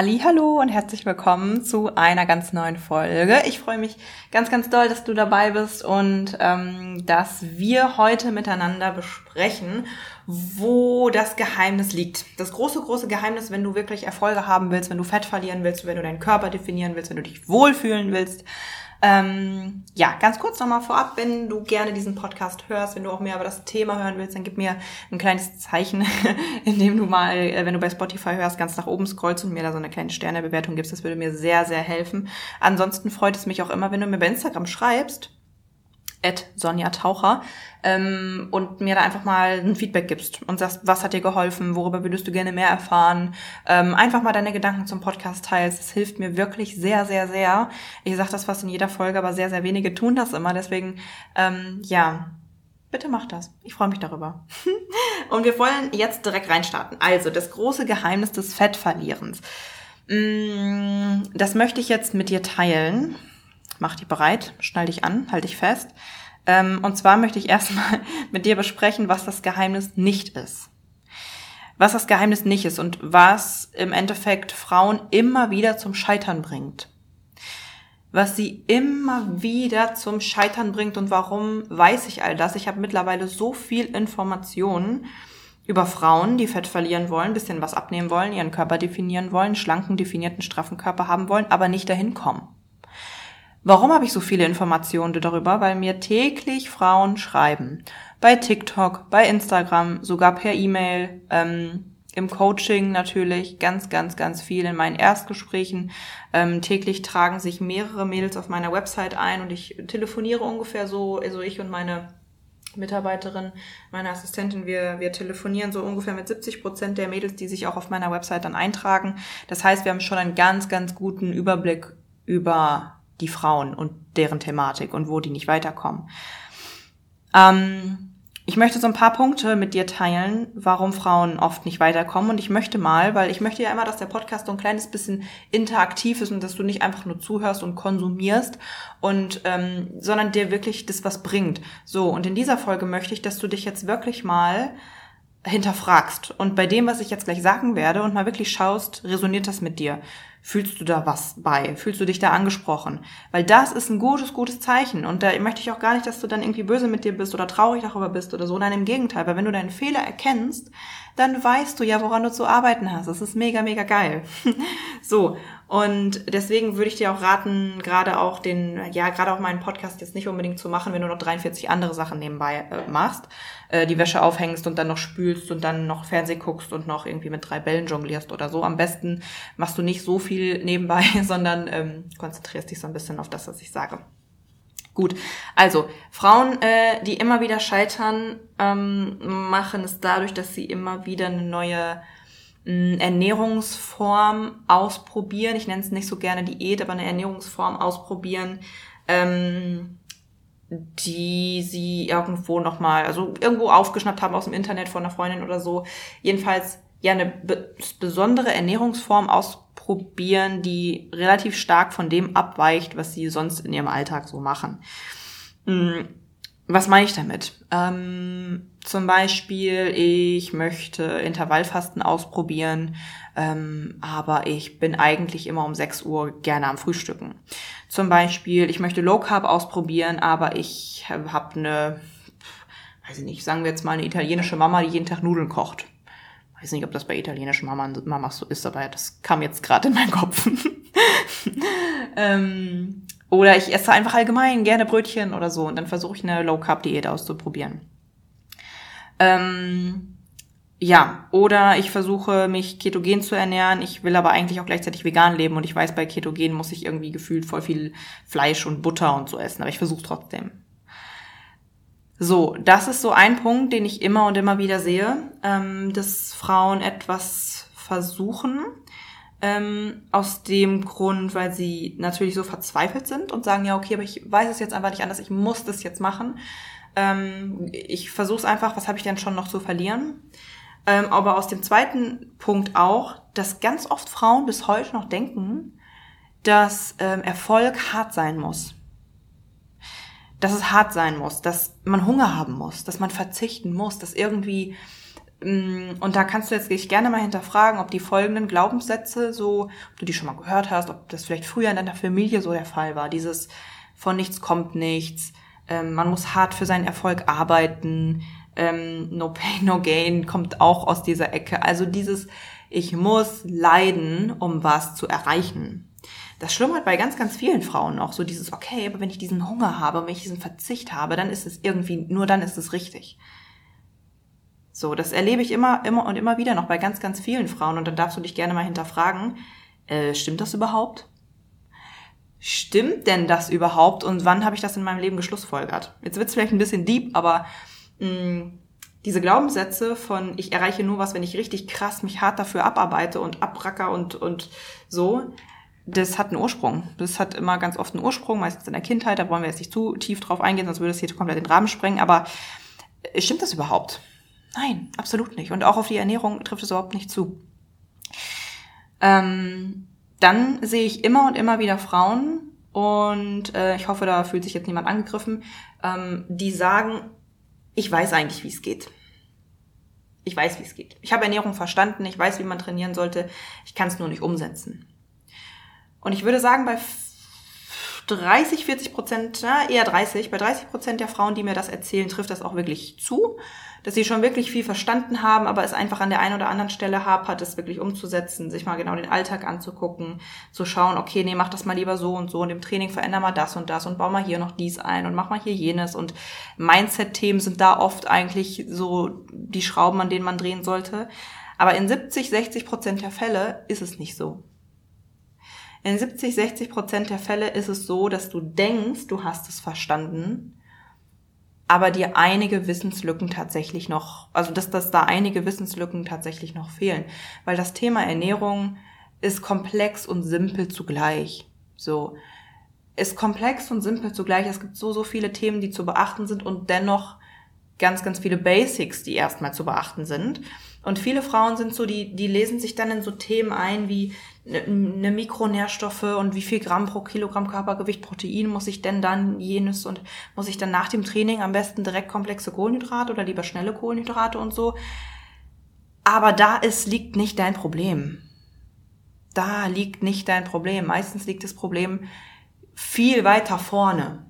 Hallo und herzlich willkommen zu einer ganz neuen Folge. Ich freue mich ganz, ganz doll, dass du dabei bist und ähm, dass wir heute miteinander besprechen, wo das Geheimnis liegt. Das große, große Geheimnis, wenn du wirklich Erfolge haben willst, wenn du Fett verlieren willst, wenn du deinen Körper definieren willst, wenn du dich wohlfühlen willst, ähm, ja, ganz kurz nochmal vorab, wenn du gerne diesen Podcast hörst, wenn du auch mehr über das Thema hören willst, dann gib mir ein kleines Zeichen, indem du mal, äh, wenn du bei Spotify hörst, ganz nach oben scrollst und mir da so eine kleine Sternebewertung gibst. Das würde mir sehr, sehr helfen. Ansonsten freut es mich auch immer, wenn du mir bei Instagram schreibst at Sonja Taucher ähm, und mir da einfach mal ein Feedback gibst und sagst, was hat dir geholfen, worüber würdest du gerne mehr erfahren, ähm, einfach mal deine Gedanken zum Podcast teilst. Das hilft mir wirklich sehr, sehr, sehr. Ich sage das fast in jeder Folge, aber sehr, sehr wenige tun das immer. Deswegen, ähm, ja, bitte mach das. Ich freue mich darüber. und wir wollen jetzt direkt reinstarten. Also, das große Geheimnis des Fettverlierens. Mm, das möchte ich jetzt mit dir teilen mach dich bereit, schnall dich an, halt dich fest. Ähm, und zwar möchte ich erstmal mit dir besprechen, was das Geheimnis nicht ist. Was das Geheimnis nicht ist und was im Endeffekt Frauen immer wieder zum Scheitern bringt. Was sie immer wieder zum Scheitern bringt und warum weiß ich all das. Ich habe mittlerweile so viel Informationen über Frauen, die Fett verlieren wollen, bisschen was abnehmen wollen, ihren Körper definieren wollen, schlanken, definierten, straffen Körper haben wollen, aber nicht dahin kommen. Warum habe ich so viele Informationen darüber? Weil mir täglich Frauen schreiben. Bei TikTok, bei Instagram, sogar per E-Mail, ähm, im Coaching natürlich ganz, ganz, ganz viel in meinen Erstgesprächen. Ähm, täglich tragen sich mehrere Mädels auf meiner Website ein und ich telefoniere ungefähr so, also ich und meine Mitarbeiterin, meine Assistentin, wir, wir telefonieren so ungefähr mit 70 Prozent der Mädels, die sich auch auf meiner Website dann eintragen. Das heißt, wir haben schon einen ganz, ganz guten Überblick über die Frauen und deren Thematik und wo die nicht weiterkommen. Ähm, ich möchte so ein paar Punkte mit dir teilen, warum Frauen oft nicht weiterkommen. Und ich möchte mal, weil ich möchte ja immer, dass der Podcast so ein kleines bisschen interaktiv ist und dass du nicht einfach nur zuhörst und konsumierst und ähm, sondern dir wirklich das was bringt. So und in dieser Folge möchte ich, dass du dich jetzt wirklich mal hinterfragst und bei dem, was ich jetzt gleich sagen werde und mal wirklich schaust, resoniert das mit dir? Fühlst du da was bei? Fühlst du dich da angesprochen? Weil das ist ein gutes, gutes Zeichen. Und da möchte ich auch gar nicht, dass du dann irgendwie böse mit dir bist oder traurig darüber bist oder so. Nein, im Gegenteil. Weil wenn du deinen Fehler erkennst, dann weißt du ja, woran du zu arbeiten hast. Das ist mega, mega geil. so. Und deswegen würde ich dir auch raten, gerade auch den, ja, gerade auch meinen Podcast jetzt nicht unbedingt zu machen, wenn du noch 43 andere Sachen nebenbei äh, machst, äh, die Wäsche aufhängst und dann noch spülst und dann noch Fernseh guckst und noch irgendwie mit drei Bällen jonglierst oder so. Am besten machst du nicht so viel nebenbei, sondern ähm, konzentrierst dich so ein bisschen auf das, was ich sage. Gut, also Frauen, äh, die immer wieder scheitern, ähm, machen es dadurch, dass sie immer wieder eine neue Ernährungsform ausprobieren. Ich nenne es nicht so gerne Diät, aber eine Ernährungsform ausprobieren, ähm, die sie irgendwo nochmal, also irgendwo aufgeschnappt haben aus dem Internet von einer Freundin oder so. Jedenfalls ja eine be besondere Ernährungsform ausprobieren, die relativ stark von dem abweicht, was sie sonst in ihrem Alltag so machen. Hm, was meine ich damit? Ähm, zum Beispiel, ich möchte Intervallfasten ausprobieren, ähm, aber ich bin eigentlich immer um 6 Uhr gerne am Frühstücken. Zum Beispiel, ich möchte Low Carb ausprobieren, aber ich habe eine, weiß ich nicht, sagen wir jetzt mal eine italienische Mama, die jeden Tag Nudeln kocht. Weiß nicht, ob das bei italienischen Mamas so ist, aber das kam jetzt gerade in meinen Kopf. ähm, oder ich esse einfach allgemein gerne Brötchen oder so und dann versuche ich eine Low-Carb-Diät auszuprobieren. Ähm, ja, oder ich versuche mich ketogen zu ernähren, ich will aber eigentlich auch gleichzeitig vegan leben und ich weiß, bei Ketogen muss ich irgendwie gefühlt voll viel Fleisch und Butter und so essen, aber ich versuche trotzdem. So, das ist so ein Punkt, den ich immer und immer wieder sehe, ähm, dass Frauen etwas versuchen, Ähm, aus dem Grund, weil sie natürlich so verzweifelt sind und sagen, ja, okay, aber ich weiß es jetzt einfach nicht anders, ich muss das jetzt machen. Ähm, ich versuche es einfach, was habe ich denn schon noch zu verlieren? Ähm, aber aus dem zweiten Punkt auch, dass ganz oft Frauen bis heute noch denken, dass ähm, Erfolg hart sein muss. Dass es hart sein muss, dass man Hunger haben muss, dass man verzichten muss, dass irgendwie Mm, und da kannst du jetzt dich gerne mal hinterfragen, ob die folgenden Glaubenssätze so, ob du die schon mal gehört hast, ob das vielleicht früher in deiner Familie so der Fall war. Dieses von nichts kommt nichts, ähm, man muss hart für seinen Erfolg arbeiten, ähm, no pain, no gain kommt auch aus dieser Ecke. Also dieses, ich muss leiden, um was zu erreichen. Das schlummert bei ganz, ganz vielen Frauen noch. So dieses, okay, aber wenn ich diesen Hunger habe, wenn ich diesen Verzicht habe, dann ist es irgendwie, nur dann ist es richtig. So, das erlebe ich immer, immer und immer wieder noch bei ganz, ganz vielen Frauen. Und dann darfst du dich gerne mal hinterfragen, äh, stimmt das überhaupt? Stimmt denn das überhaupt? Und wann habe ich das in meinem Leben geschlussfolgert? Jetzt wird es vielleicht ein bisschen deep, aber mh, mm, diese Glaubenssätze von ich erreiche nur was, wenn ich richtig krass mich hart dafür abarbeite und abracker und, und so, das hat einen Ursprung. Das hat immer ganz oft einen Ursprung, meistens in der Kindheit, da wollen wir jetzt nicht zu tief drauf eingehen, sonst würde es hier komplett den Rahmen sprengen, aber äh, stimmt das überhaupt? Nein, absolut nicht. Und auch auf die Ernährung trifft es überhaupt nicht zu. Ähm, dann sehe ich immer und immer wieder Frauen, und äh, ich hoffe, da fühlt sich jetzt niemand angegriffen, ähm, die sagen, ich weiß eigentlich, wie es geht. Ich weiß, wie es geht. Ich habe Ernährung verstanden, ich weiß, wie man trainieren sollte, ich kann es nur nicht umsetzen. Und ich würde sagen, bei 30, 40 Prozent, na, eher 30, bei 30 Prozent der Frauen, die mir das erzählen, trifft das auch wirklich zu dass sie schon wirklich viel verstanden haben, aber es einfach an der einen oder anderen Stelle hapert, es wirklich umzusetzen, sich mal genau den Alltag anzugucken, zu schauen, okay, nee, mach das mal lieber so und so und im Training veränder mal das und das und bau mal hier noch dies ein und mach mal hier jenes und Mindset-Themen sind da oft eigentlich so die Schrauben, an denen man drehen sollte. Aber in 70, 60 Prozent der Fälle ist es nicht so. In 70, 60 Prozent der Fälle ist es so, dass du denkst, du hast es verstanden, aber dir einige Wissenslücken tatsächlich noch, also dass, dass da einige Wissenslücken tatsächlich noch fehlen. Weil das Thema Ernährung ist komplex und simpel zugleich. So. Ist komplex und simpel zugleich. Es gibt so, so viele Themen, die zu beachten sind und dennoch ganz, ganz viele Basics, die erstmal zu beachten sind. Und viele Frauen sind so, die, die lesen sich dann in so Themen ein wie eine ne Mikronährstoffe und wie viel Gramm pro Kilogramm Körpergewicht Protein muss ich denn dann jenes und muss ich dann nach dem Training am besten direkt komplexe Kohlenhydrate oder lieber schnelle Kohlenhydrate und so. Aber da ist, liegt nicht dein Problem. Da liegt nicht dein Problem. Meistens liegt das Problem viel weiter vorne.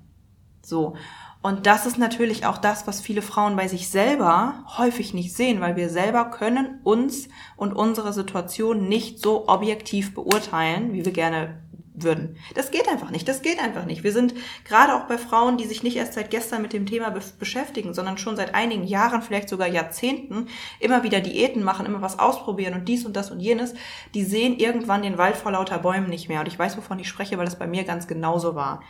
So. Und das ist natürlich auch das, was viele Frauen bei sich selber häufig nicht sehen, weil wir selber können uns und unsere Situation nicht so objektiv beurteilen, wie wir gerne würden. Das geht einfach nicht. Das geht einfach nicht. Wir sind gerade auch bei Frauen, die sich nicht erst seit gestern mit dem Thema be beschäftigen, sondern schon seit einigen Jahren, vielleicht sogar Jahrzehnten, immer wieder Diäten machen, immer was ausprobieren und dies und das und jenes. Die sehen irgendwann den Wald vor lauter Bäumen nicht mehr. Und ich weiß, wovon ich spreche, weil das bei mir ganz genauso war.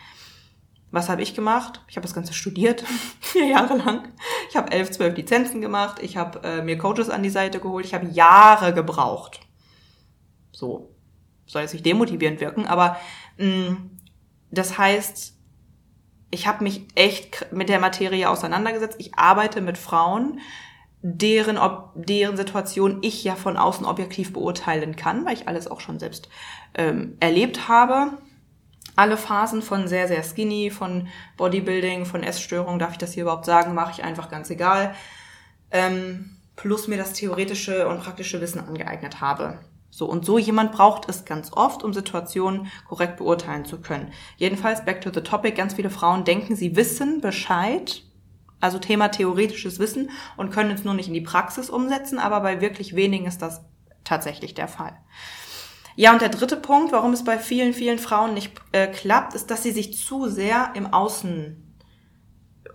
Was habe ich gemacht? Ich habe das Ganze studiert, vier Jahre lang. Ich habe elf, zwölf Lizenzen gemacht. Ich habe äh, mir Coaches an die Seite geholt. Ich habe Jahre gebraucht. So soll jetzt nicht demotivierend wirken, aber mh, mm, das heißt, ich habe mich echt mit der Materie auseinandergesetzt. Ich arbeite mit Frauen, deren, ob, deren Situation ich ja von außen objektiv beurteilen kann, weil ich alles auch schon selbst ähm, erlebt habe alle Phasen von sehr, sehr skinny, von Bodybuilding, von Essstörung, darf ich das hier überhaupt sagen, mache ich einfach ganz egal. Ähm, plus mir das theoretische und praktische Wissen angeeignet habe. So, und so jemand braucht es ganz oft, um Situationen korrekt beurteilen zu können. Jedenfalls, back to the topic, ganz viele Frauen denken, sie wissen Bescheid, also Thema theoretisches Wissen und können es nur nicht in die Praxis umsetzen, aber bei wirklich wenigen ist das tatsächlich der Fall. Ja, und der dritte Punkt, warum es bei vielen, vielen Frauen nicht äh, klappt, ist, dass sie sich zu sehr im Außen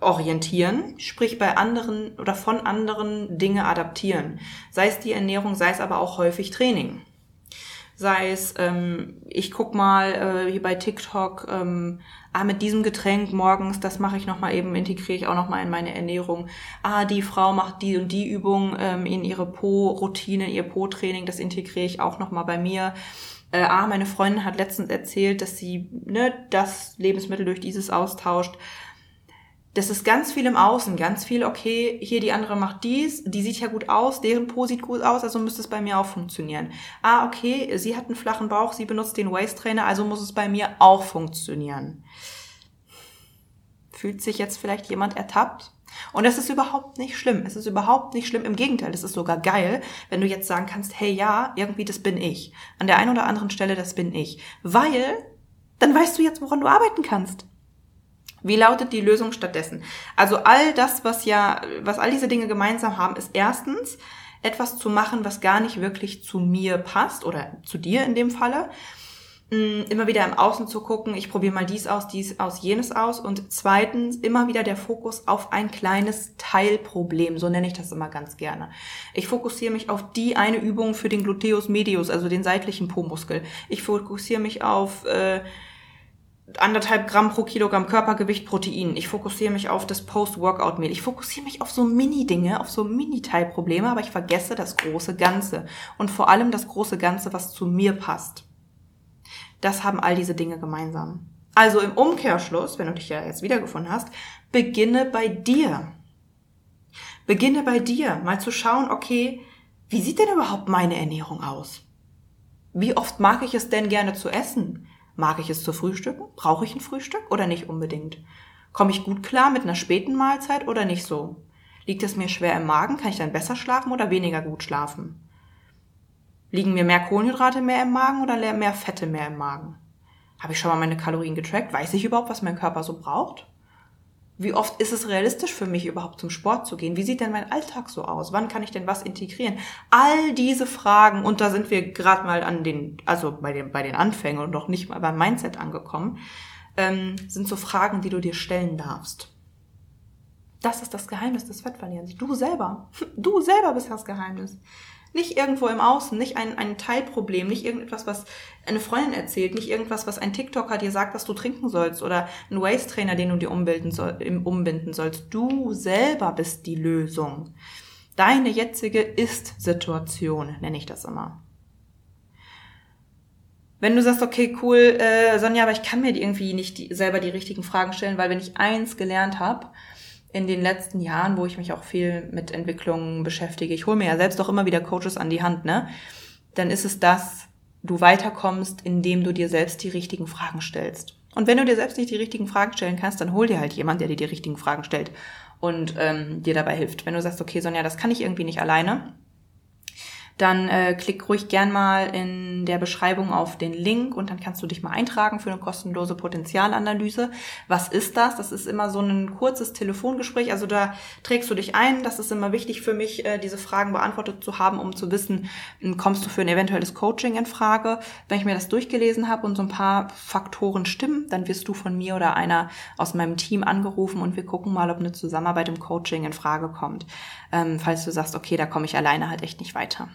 orientieren, sprich bei anderen oder von anderen Dinge adaptieren. Sei es die Ernährung, sei es aber auch häufig Training. Sei es, ähm, ich guck mal äh, hier bei TikTok, ähm, ah, mit diesem Getränk morgens, das mache ich nochmal eben, integriere ich auch nochmal in meine Ernährung. Ah, die Frau macht die und die Übung ähm, in ihre Po-Routine, ihr Po-Training, das integriere ich auch nochmal bei mir. Äh, ah, meine Freundin hat letztens erzählt, dass sie ne, das Lebensmittel durch dieses austauscht das ist ganz viel im Außen, ganz viel, okay, hier die andere macht dies, die sieht ja gut aus, deren Po sieht gut aus, also müsste es bei mir auch funktionieren. Ah, okay, sie hat einen flachen Bauch, sie benutzt den Waist Trainer, also muss es bei mir auch funktionieren. Fühlt sich jetzt vielleicht jemand ertappt? Und das ist überhaupt nicht schlimm. Es ist überhaupt nicht schlimm. Im Gegenteil, es ist sogar geil, wenn du jetzt sagen kannst, hey ja, irgendwie das bin ich. An der einen oder anderen Stelle, das bin ich. Weil dann weißt du jetzt, woran du arbeiten kannst. Wie lautet die Lösung stattdessen? Also all das, was ja, was all diese Dinge gemeinsam haben, ist erstens etwas zu machen, was gar nicht wirklich zu mir passt oder zu dir in dem Falle. Mm, immer wieder im Außen zu gucken, ich probiere mal dies aus, dies aus, jenes aus. Und zweitens immer wieder der Fokus auf ein kleines Teilproblem, so nenne ich das immer ganz gerne. Ich fokussiere mich auf die eine Übung für den Gluteus medius, also den seitlichen Po-Muskel. Ich fokussiere mich auf äh, anderthalb Gramm pro Kilogramm Körpergewicht Protein. Ich fokussiere mich auf das Post-Workout-Meal. Ich fokussiere mich auf so Mini-Dinge, auf so Mini-Teilprobleme, aber ich vergesse das große Ganze. Und vor allem das große Ganze, was zu mir passt. Das haben all diese Dinge gemeinsam. Also im Umkehrschluss, wenn du dich ja jetzt wiedergefunden hast, beginne bei dir. Beginne bei dir, mal zu schauen, okay, wie sieht denn überhaupt meine Ernährung aus? Wie oft mag ich es denn gerne zu essen? Mag ich es zu frühstücken? Brauche ich ein Frühstück oder nicht unbedingt? Komme ich gut klar mit einer späten Mahlzeit oder nicht so? Liegt es mir schwer im Magen? Kann ich dann besser schlafen oder weniger gut schlafen? Liegen mir mehr Kohlenhydrate mehr im Magen oder mehr Fette mehr im Magen? Habe ich schon mal meine Kalorien getrackt? Weiß ich überhaupt, was mein Körper so braucht? Wie oft ist es realistisch für mich überhaupt zum Sport zu gehen? Wie sieht denn mein Alltag so aus? Wann kann ich denn was integrieren? All diese Fragen, und da sind wir gerade mal an den, also bei den, bei den Anfängen und noch nicht mal beim Mindset angekommen, ähm, sind so Fragen, die du dir stellen darfst. Das ist das Geheimnis des Fettverlierens. Du selber. Du selber bist das Geheimnis. Nicht irgendwo im Außen, nicht ein, ein Teilproblem, nicht irgendetwas, was eine Freundin erzählt, nicht irgendwas, was ein TikToker dir sagt, was du trinken sollst oder ein Waste-Trainer, den du dir umbilden soll, umbinden sollst. Du selber bist die Lösung. Deine jetzige Ist-Situation, nenne ich das immer. Wenn du sagst, okay, cool, äh, Sonja, aber ich kann mir irgendwie nicht die, selber die richtigen Fragen stellen, weil wenn ich eins gelernt habe, in den letzten Jahren, wo ich mich auch viel mit Entwicklungen beschäftige, ich hole mir ja selbst auch immer wieder Coaches an die Hand, ne? Dann ist es das, du weiterkommst, indem du dir selbst die richtigen Fragen stellst. Und wenn du dir selbst nicht die richtigen Fragen stellen kannst, dann hol dir halt jemand, der dir die richtigen Fragen stellt und ähm, dir dabei hilft. Wenn du sagst, okay, Sonja, das kann ich irgendwie nicht alleine, dann äh, klick ruhig gern mal in der Beschreibung auf den Link und dann kannst du dich mal eintragen für eine kostenlose Potenzialanalyse. Was ist das? Das ist immer so ein kurzes Telefongespräch. Also da trägst du dich ein. Das ist immer wichtig für mich, äh, diese Fragen beantwortet zu haben, um zu wissen, hm, kommst du für ein eventuelles Coaching in Frage. Wenn ich mir das durchgelesen habe und so ein paar Faktoren stimmen, dann wirst du von mir oder einer aus meinem Team angerufen und wir gucken mal, ob eine Zusammenarbeit im Coaching in Frage kommt. Ähm, falls du sagst, okay, da komme ich alleine halt echt nicht weiter.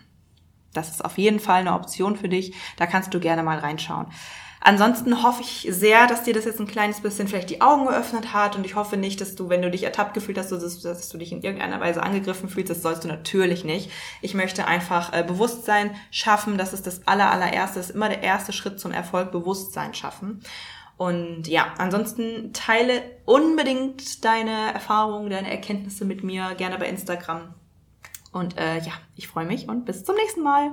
Das ist auf jeden Fall eine Option für dich. Da kannst du gerne mal reinschauen. Ansonsten hoffe ich sehr, dass dir das jetzt ein kleines bisschen vielleicht die Augen geöffnet hat und ich hoffe nicht, dass du, wenn du dich ertappt gefühlt hast, dass, du dich in irgendeiner Weise angegriffen fühlst. Das sollst du natürlich nicht. Ich möchte einfach äh, Bewusstsein schaffen. Das ist das aller, allererste, das ist immer der erste Schritt zum Erfolg, Bewusstsein schaffen. Und ja, ansonsten teile unbedingt deine Erfahrungen, deine Erkenntnisse mit mir, gerne bei Instagram und äh, ja, ich freue mich und bis zum nächsten Mal.